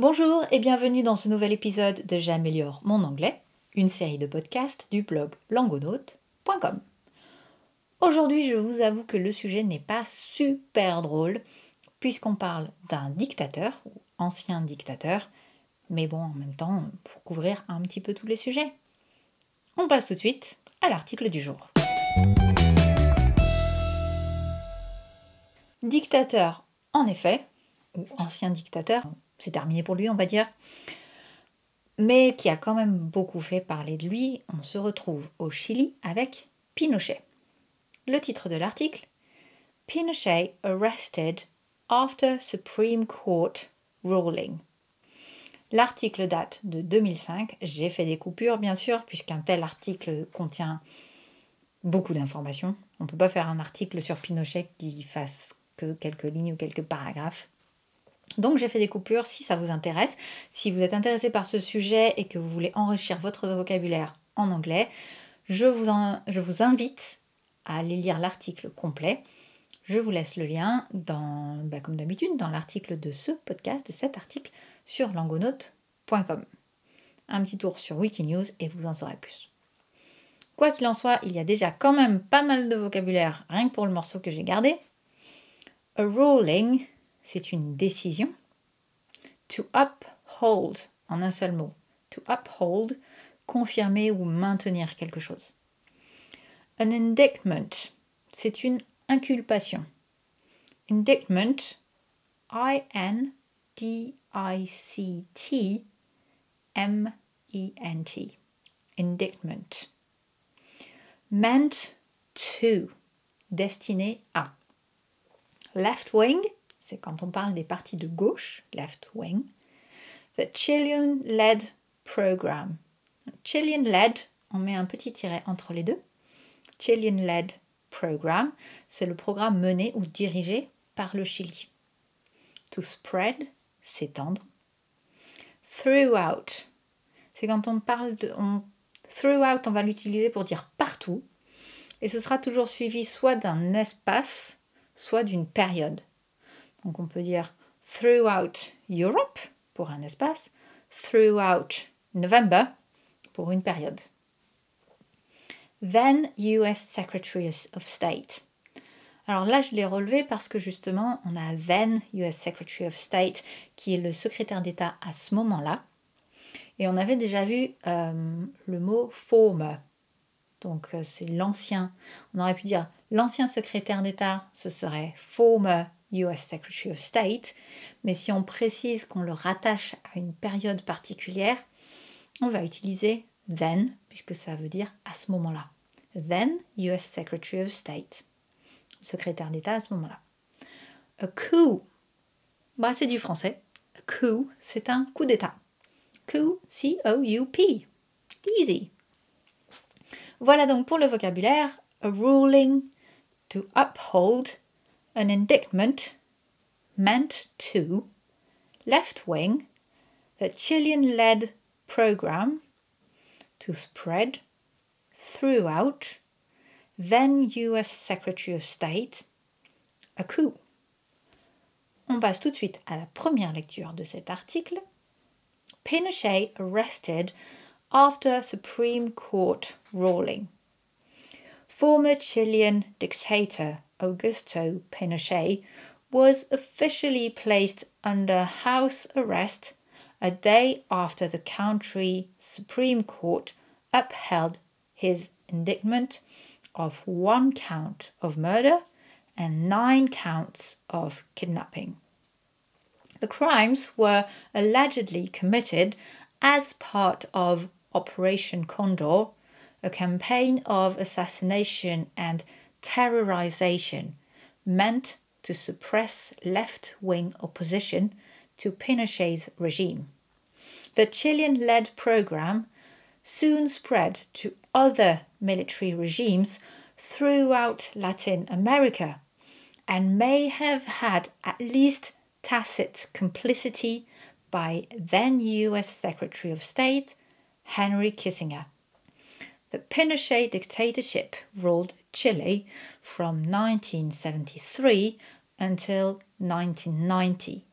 Bonjour et bienvenue dans ce nouvel épisode de J'améliore mon anglais, une série de podcasts du blog langonaute.com. Aujourd'hui, je vous avoue que le sujet n'est pas super drôle puisqu'on parle d'un dictateur ou ancien dictateur, mais bon, en même temps, pour couvrir un petit peu tous les sujets. On passe tout de suite à l'article du jour. Dictateur, en effet, ou ancien dictateur, c'est terminé pour lui, on va dire, mais qui a quand même beaucoup fait parler de lui, on se retrouve au Chili avec Pinochet. Le titre de l'article Pinochet arrested after Supreme Court ruling. L'article date de 2005. J'ai fait des coupures, bien sûr, puisqu'un tel article contient beaucoup d'informations. On ne peut pas faire un article sur Pinochet qui fasse que quelques lignes ou quelques paragraphes. Donc j'ai fait des coupures si ça vous intéresse. Si vous êtes intéressé par ce sujet et que vous voulez enrichir votre vocabulaire en anglais, je vous, je vous invite à aller lire l'article complet. Je vous laisse le lien, dans, bah, comme d'habitude, dans l'article de ce podcast, de cet article sur langonote.com. Un petit tour sur Wikinews et vous en saurez plus. Quoi qu'il en soit, il y a déjà quand même pas mal de vocabulaire, rien que pour le morceau que j'ai gardé. A ruling, c'est une décision. To uphold, en un seul mot. To uphold, confirmer ou maintenir quelque chose. An indictment, c'est une inculpation. Indictment, I-N-D-I-C-T, M-E-N-T. Indictment. Meant to, destiné à. Left wing, c'est quand on parle des partis de gauche, left wing. The Chilean-led program. Chilean-led, on met un petit tiret entre les deux. Chilean-led program, c'est le programme mené ou dirigé par le Chili. To spread, s'étendre. Throughout, c'est quand on parle de. throughout, on va l'utiliser pour dire partout. Et ce sera toujours suivi soit d'un espace, soit d'une période. Donc on peut dire throughout Europe pour un espace, throughout November pour une période. Then US Secretary of State. Alors là, je l'ai relevé parce que justement, on a then US Secretary of State qui est le secrétaire d'État à ce moment-là. Et on avait déjà vu euh, le mot former. Donc euh, c'est l'ancien. On aurait pu dire l'ancien secrétaire d'État, ce serait former US Secretary of State, mais si on précise qu'on le rattache à une période particulière, on va utiliser then, puisque ça veut dire à ce moment-là. Then US Secretary of State. Secrétaire d'État à ce moment-là. A coup, bah, c'est du français. A coup, c'est un coup d'État. Coup, C-O-U-P. Easy. Voilà donc pour le vocabulaire. A ruling, to uphold, an indictment meant to left wing, the Chilean led program to spread throughout, then US Secretary of State, a coup. On passe tout de suite à la première lecture de cet article. Pinochet arrested after Supreme Court ruling. Former Chilean dictator Augusto Pinochet was officially placed under house arrest a day after the country Supreme Court upheld his indictment of one count of murder and nine counts of kidnapping. The crimes were allegedly committed as part of Operation Condor, a campaign of assassination and terrorization meant to suppress left wing opposition to Pinochet's regime. The Chilean led program soon spread to other military regimes throughout Latin America and may have had at least tacit complicity by then US Secretary of State Henry Kissinger. The Pinochet dictatorship ruled Chile from 1973 until 1990.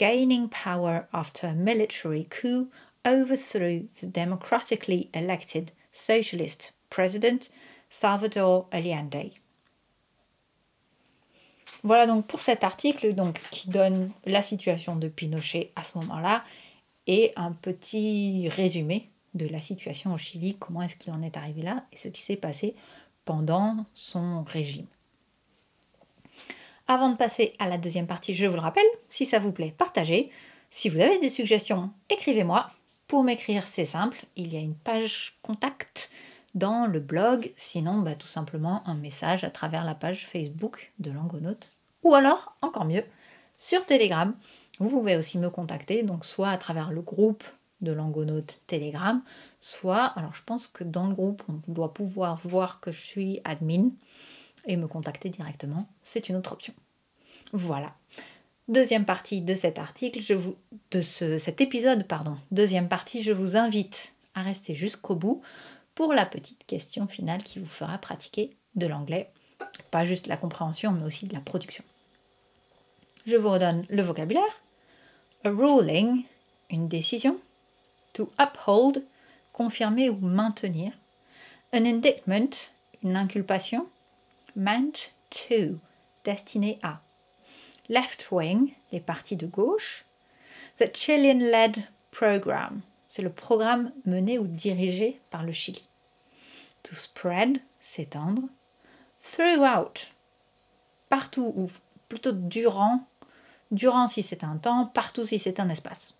gaining power after a military coup overthrew the democratically elected socialist president Salvador Allende. Voilà donc pour cet article donc, qui donne la situation de Pinochet à ce moment-là et un petit résumé de la situation au Chili, comment est-ce qu'il en est arrivé là et ce qui s'est passé pendant son régime. Avant de passer à la deuxième partie, je vous le rappelle, si ça vous plaît, partagez. Si vous avez des suggestions, écrivez-moi. Pour m'écrire, c'est simple, il y a une page contact dans le blog, sinon bah, tout simplement un message à travers la page Facebook de Langonaute. Ou alors, encore mieux, sur Telegram. Vous pouvez aussi me contacter, donc soit à travers le groupe de Langonaute Telegram, soit, alors je pense que dans le groupe, on doit pouvoir voir que je suis admin et me contacter directement, c'est une autre option. Voilà. Deuxième partie de cet article, je vous, de ce, cet épisode, pardon. Deuxième partie, je vous invite à rester jusqu'au bout pour la petite question finale qui vous fera pratiquer de l'anglais. Pas juste la compréhension, mais aussi de la production. Je vous redonne le vocabulaire. A ruling, une décision. To uphold, confirmer ou maintenir. An indictment, une inculpation. Meant to, destiné à. Left wing, les partis de gauche. The Chilean-led program, c'est le programme mené ou dirigé par le Chili. To spread, s'étendre. Throughout, partout ou plutôt durant, durant si c'est un temps, partout si c'est un espace.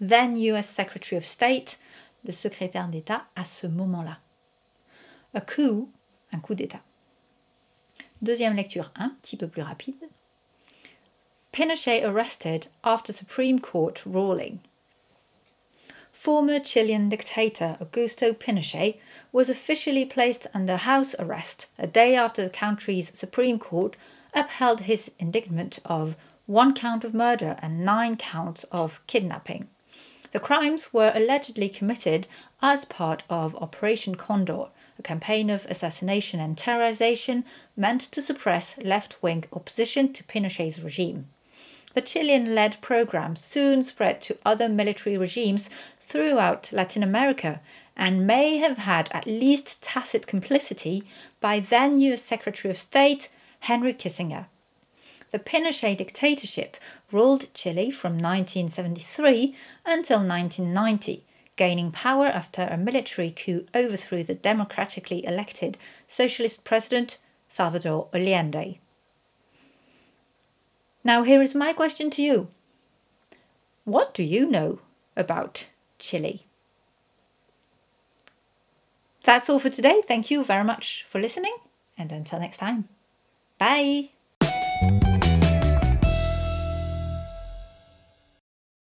Then US Secretary of State, le secrétaire d'État à ce moment-là. A coup, un coup d'État. Deuxième lecture un petit peu plus rapide. Pinochet arrested after Supreme Court ruling. Former Chilean dictator Augusto Pinochet was officially placed under house arrest a day after the country's Supreme Court upheld his indictment of one count of murder and nine counts of kidnapping. The crimes were allegedly committed as part of Operation Condor, a campaign of assassination and terrorization meant to suppress left wing opposition to Pinochet's regime. The Chilean led program soon spread to other military regimes throughout Latin America and may have had at least tacit complicity by then US Secretary of State Henry Kissinger. The Pinochet dictatorship ruled Chile from 1973 until 1990, gaining power after a military coup overthrew the democratically elected socialist president Salvador Allende. Now, here is my question to you What do you know about Chile. That's all for today. Thank you very much for listening, and until next time, bye.